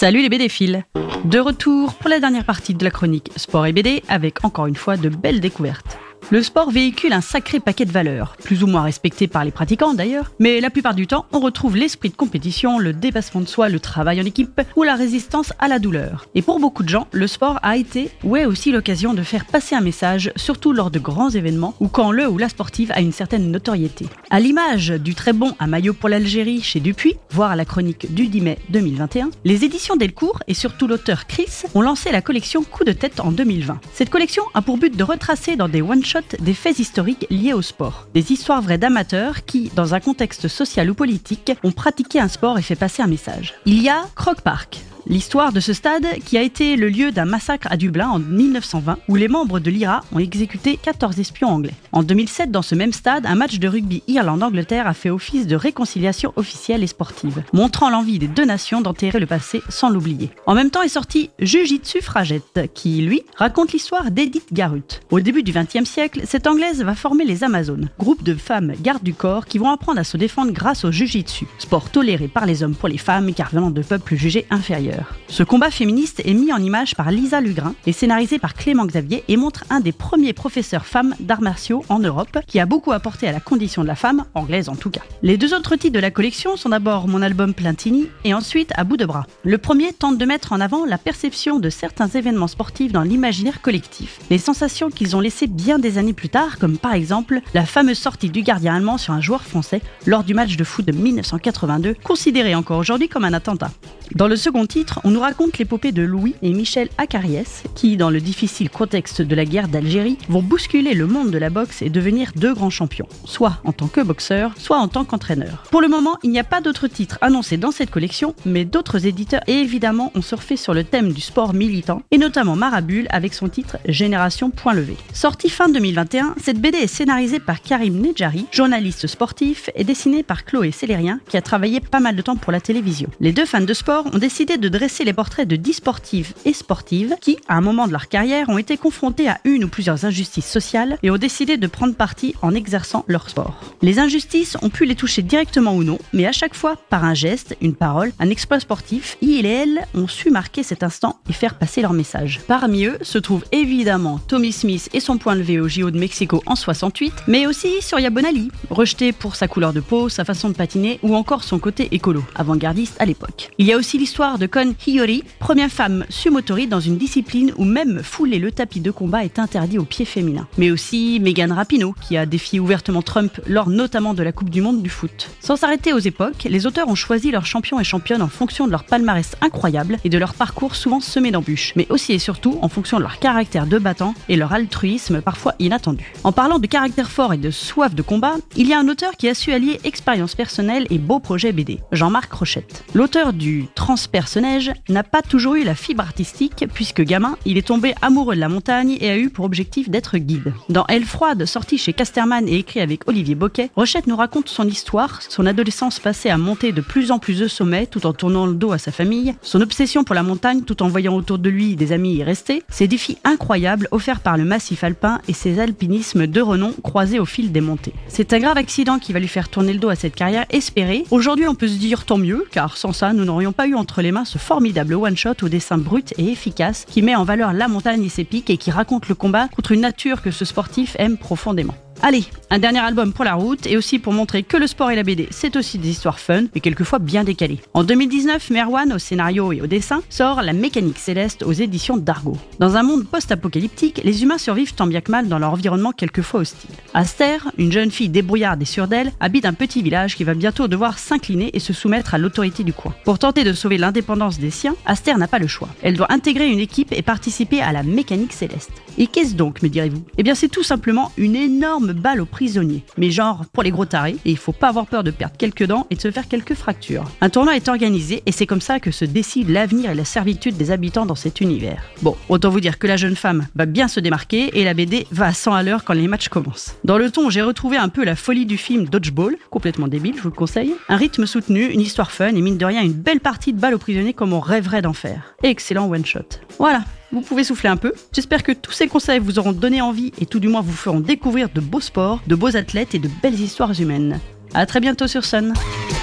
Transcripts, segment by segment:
Salut les BD fils De retour pour la dernière partie de la chronique Sport et BD avec encore une fois de belles découvertes. Le sport véhicule un sacré paquet de valeurs, plus ou moins respectées par les pratiquants d'ailleurs, mais la plupart du temps, on retrouve l'esprit de compétition, le dépassement de soi, le travail en équipe ou la résistance à la douleur. Et pour beaucoup de gens, le sport a été ou est aussi l'occasion de faire passer un message, surtout lors de grands événements ou quand le ou la sportive a une certaine notoriété. À l'image du très bon à maillot pour l'Algérie chez Dupuis, voire à la chronique du 10 mai 2021, les éditions Delcourt et surtout l'auteur Chris ont lancé la collection Coup de tête en 2020. Cette collection a pour but de retracer dans des one-shots des faits historiques liés au sport. Des histoires vraies d'amateurs qui, dans un contexte social ou politique, ont pratiqué un sport et fait passer un message. Il y a Croc Park, L'histoire de ce stade, qui a été le lieu d'un massacre à Dublin en 1920, où les membres de l'IRA ont exécuté 14 espions anglais. En 2007, dans ce même stade, un match de rugby Irlande-Angleterre a fait office de réconciliation officielle et sportive, montrant l'envie des deux nations d'enterrer le passé sans l'oublier. En même temps est sorti Jujitsu Fragette, qui, lui, raconte l'histoire d'Edith Garut. Au début du XXe siècle, cette Anglaise va former les Amazones, groupe de femmes gardes du corps qui vont apprendre à se défendre grâce au Jujitsu, sport toléré par les hommes pour les femmes car venant de peuples jugés inférieurs. Ce combat féministe est mis en image par Lisa Lugrin et scénarisé par Clément Xavier et montre un des premiers professeurs femmes d'arts martiaux en Europe qui a beaucoup apporté à la condition de la femme, anglaise en tout cas. Les deux autres titres de la collection sont d'abord mon album Plintini et ensuite À bout de bras. Le premier tente de mettre en avant la perception de certains événements sportifs dans l'imaginaire collectif, les sensations qu'ils ont laissées bien des années plus tard, comme par exemple la fameuse sortie du gardien allemand sur un joueur français lors du match de foot de 1982, considéré encore aujourd'hui comme un attentat. Dans le second titre, on nous raconte l'épopée de Louis et Michel Acariès, qui, dans le difficile contexte de la guerre d'Algérie, vont bousculer le monde de la boxe et devenir deux grands champions, soit en tant que boxeur, soit en tant qu'entraîneur. Pour le moment, il n'y a pas d'autres titres annoncés dans cette collection, mais d'autres éditeurs évidemment ont surfé sur le thème du sport militant, et notamment Marabule avec son titre Génération Point Levé. Sortie fin 2021, cette BD est scénarisée par Karim Nedjari, journaliste sportif, et dessinée par Chloé Célérien, qui a travaillé pas mal de temps pour la télévision. Les deux fans de sport ont décidé de dresser les portraits de 10 sportives et sportives qui, à un moment de leur carrière, ont été confrontés à une ou plusieurs injustices sociales et ont décidé de prendre parti en exerçant leur sport. Les injustices ont pu les toucher directement ou non, mais à chaque fois par un geste, une parole, un exploit sportif, il et elle ont su marquer cet instant et faire passer leur message. Parmi eux se trouve évidemment Tommy Smith et son point levé au JO de Mexico en 68, mais aussi Surya Bonali, rejeté pour sa couleur de peau, sa façon de patiner ou encore son côté écolo, avant-gardiste à l'époque. Il y a aussi l'histoire de Kon Hiyori, première femme sumotori dans une discipline où même fouler le tapis de combat est interdit aux pieds féminins. Mais aussi Megan Rapinoe, qui a défié ouvertement Trump lors notamment de la Coupe du Monde du foot. Sans s'arrêter aux époques, les auteurs ont choisi leurs champions et championnes en fonction de leur palmarès incroyable et de leur parcours souvent semé d'embûches, mais aussi et surtout en fonction de leur caractère de battant et leur altruisme parfois inattendu. En parlant de caractère fort et de soif de combat, il y a un auteur qui a su allier expérience personnelle et beau projet BD, Jean-Marc Rochette. L'auteur du transpersonnage n'a pas toujours eu la fibre artistique, puisque gamin, il est tombé amoureux de la montagne et a eu pour objectif d'être guide. Dans Elle froide, sorti chez Casterman et écrit avec Olivier Boquet, Rochette nous raconte son histoire, son adolescence passée à monter de plus en plus de sommets tout en tournant le dos à sa famille, son obsession pour la montagne tout en voyant autour de lui des amis y rester, ses défis incroyables offerts par le massif alpin et ses alpinismes de renom croisés au fil des montées. C'est un grave accident qui va lui faire tourner le dos à cette carrière espérée. Aujourd'hui, on peut se dire tant mieux, car sans ça, nous n'aurions pas eu entre les mains ce formidable one-shot au dessin brut et efficace qui met en valeur la montagne et ses pics et qui raconte le combat contre une nature que ce sportif aime profondément. Allez, un dernier album pour la route et aussi pour montrer que le sport et la BD, c'est aussi des histoires fun et quelquefois bien décalées. En 2019, Merwan, au scénario et au dessin, sort La mécanique céleste aux éditions d'Argo. Dans un monde post-apocalyptique, les humains survivent tant bien que mal dans leur environnement quelquefois hostile. Aster, une jeune fille débrouillarde et sûre d'elle, habite un petit village qui va bientôt devoir s'incliner et se soumettre à l'autorité du coin. Pour tenter de sauver l'indépendance des siens, Aster n'a pas le choix. Elle doit intégrer une équipe et participer à la mécanique céleste. Et qu'est-ce donc, me direz-vous? Eh bien, c'est tout simplement une énorme énorme balle aux prisonniers. Mais genre pour les gros tarés, et il faut pas avoir peur de perdre quelques dents et de se faire quelques fractures. Un tournoi est organisé et c'est comme ça que se décide l'avenir et la servitude des habitants dans cet univers. Bon, autant vous dire que la jeune femme va bien se démarquer et la BD va à 100 à l'heure quand les matchs commencent. Dans le ton, j'ai retrouvé un peu la folie du film Dodgeball, complètement débile, je vous le conseille. Un rythme soutenu, une histoire fun et mine de rien une belle partie de balle aux prisonniers comme on rêverait d'en faire. Excellent one shot. Voilà, vous pouvez souffler un peu. J'espère que tous ces conseils vous auront donné envie et tout du moins vous feront découvrir de beaux sports, de beaux athlètes et de belles histoires humaines. A très bientôt sur Sun.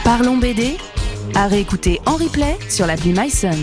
Parlons BD à réécouter en replay sur l'appli MySun.